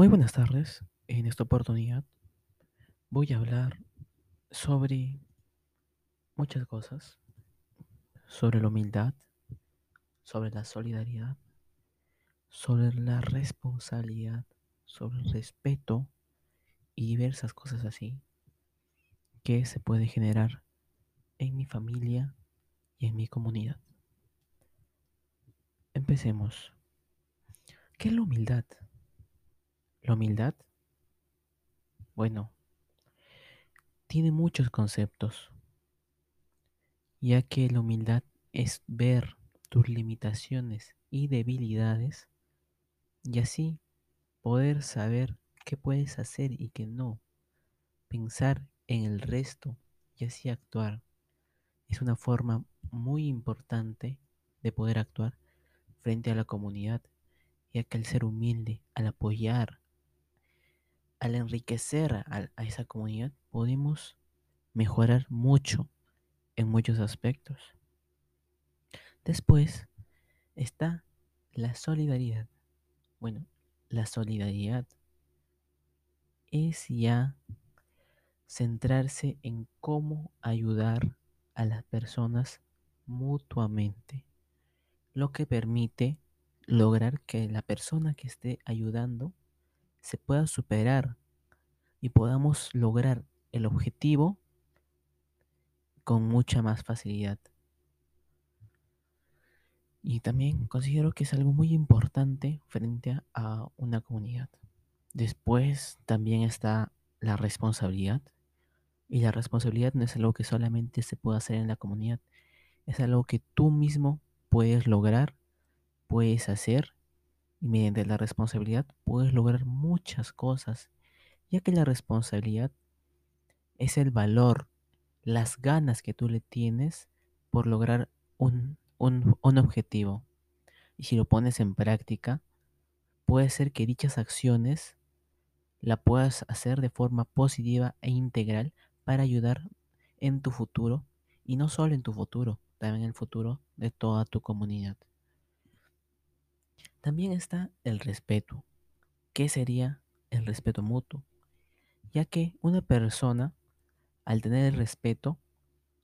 Muy buenas tardes. En esta oportunidad voy a hablar sobre muchas cosas, sobre la humildad, sobre la solidaridad, sobre la responsabilidad, sobre el respeto y diversas cosas así que se puede generar en mi familia y en mi comunidad. Empecemos. ¿Qué es la humildad? La humildad, bueno, tiene muchos conceptos, ya que la humildad es ver tus limitaciones y debilidades y así poder saber qué puedes hacer y qué no, pensar en el resto y así actuar. Es una forma muy importante de poder actuar frente a la comunidad, ya que al ser humilde, al apoyar, al enriquecer a, esa comunidad podemos mejorar mucho en muchos aspectos. Después está la solidaridad. Bueno, la solidaridad es ya centrarse en cómo ayudar a las personas mutuamente, lo que permite lograr que la persona que esté ayudando se pueda superar y podamos lograr el objetivo con mucha más facilidad. Y también considero que es algo muy importante frente a una comunidad. Después también está la responsabilidad. Y la responsabilidad no es algo que solamente se puede hacer en la comunidad. Es algo que tú mismo puedes lograr, puedes hacer y mediante la responsabilidad puedes lograr muchas cosas, ya que la responsabilidad es el valor, las ganas que tú le tienes por lograr un, objetivo. Y si lo pones en práctica, puede ser que dichas acciones la puedas hacer de forma positiva e integral para ayudar en tu futuro y no solo en tu futuro, también en el futuro de toda tu comunidad. También está el respeto. ¿Qué sería el respeto mutuo? Ya que una persona, al tener el respeto,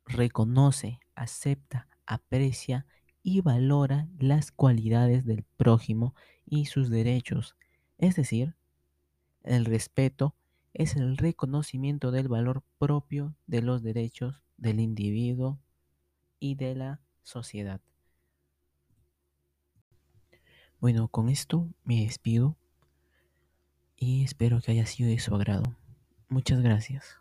reconoce, acepta, aprecia y valora las cualidades del prójimo y sus derechos. Es decir, el respeto es el reconocimiento del valor propio de los derechos del individuo y de la sociedad. Bueno, con esto me despido y espero que haya sido de su agrado. Muchas gracias.